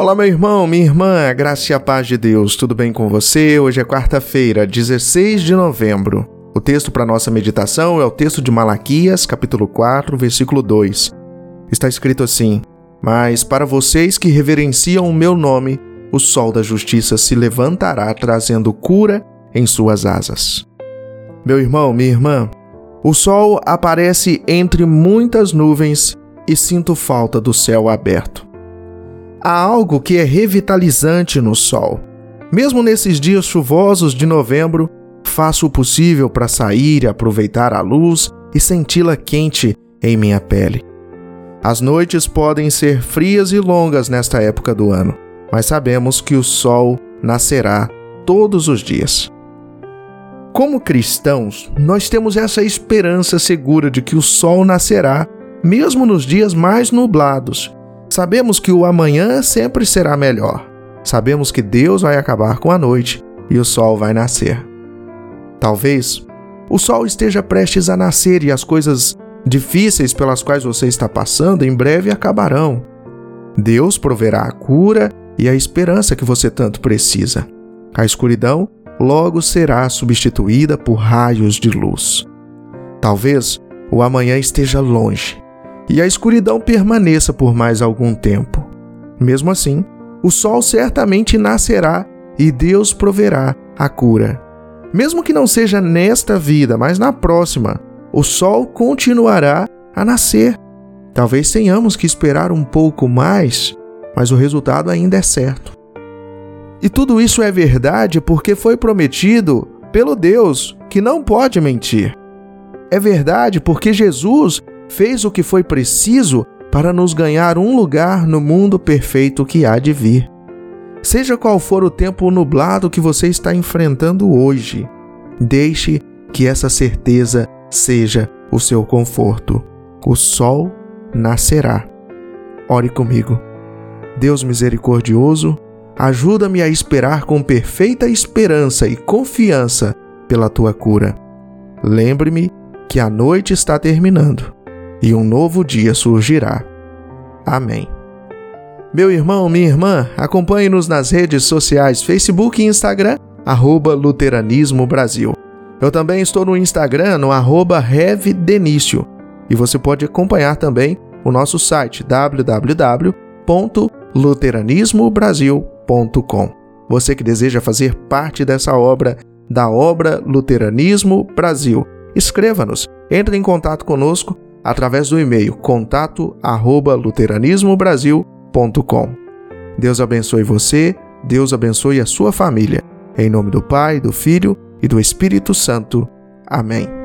Olá, meu irmão, minha irmã, a graça e a paz de Deus, tudo bem com você? Hoje é quarta-feira, 16 de novembro. O texto para nossa meditação é o texto de Malaquias, capítulo 4, versículo 2. Está escrito assim: Mas para vocês que reverenciam o meu nome, o sol da justiça se levantará trazendo cura em suas asas. Meu irmão, minha irmã, o sol aparece entre muitas nuvens e sinto falta do céu aberto. Há algo que é revitalizante no sol. Mesmo nesses dias chuvosos de novembro, faço o possível para sair e aproveitar a luz e senti-la quente em minha pele. As noites podem ser frias e longas nesta época do ano, mas sabemos que o sol nascerá todos os dias. Como cristãos, nós temos essa esperança segura de que o sol nascerá mesmo nos dias mais nublados. Sabemos que o amanhã sempre será melhor. Sabemos que Deus vai acabar com a noite e o sol vai nascer. Talvez o sol esteja prestes a nascer e as coisas difíceis pelas quais você está passando em breve acabarão. Deus proverá a cura e a esperança que você tanto precisa. A escuridão logo será substituída por raios de luz. Talvez o amanhã esteja longe e a escuridão permaneça por mais algum tempo. Mesmo assim, o sol certamente nascerá e Deus proverá a cura. Mesmo que não seja nesta vida, mas na próxima, o sol continuará a nascer. Talvez tenhamos que esperar um pouco mais, mas o resultado ainda é certo. E tudo isso é verdade porque foi prometido pelo Deus que não pode mentir. É verdade porque Jesus fez o que foi preciso para nos ganhar um lugar no mundo perfeito que há de vir. Seja qual for o tempo nublado que você está enfrentando hoje, deixe que essa certeza seja o seu conforto. O sol nascerá. Ore comigo. Deus misericordioso, ajuda-me a esperar com perfeita esperança e confiança pela tua cura. Lembre-me que a noite está terminando e um novo dia surgirá. Amém. Meu irmão, minha irmã, acompanhe-nos nas redes sociais Facebook e Instagram, arroba Luteranismo Brasil. Eu também estou no Instagram, no arroba RevDenício. E você pode acompanhar também o nosso site www.luteranismobrasil.com. Você que deseja fazer parte dessa obra, da obra Luteranismo Brasil, escreva-nos, entre em contato conosco através do e-mail contato@luteranismobrasil.com. Deus abençoe você, Deus abençoe a sua família. Em nome do Pai, do Filho e do Espírito Santo. Amém.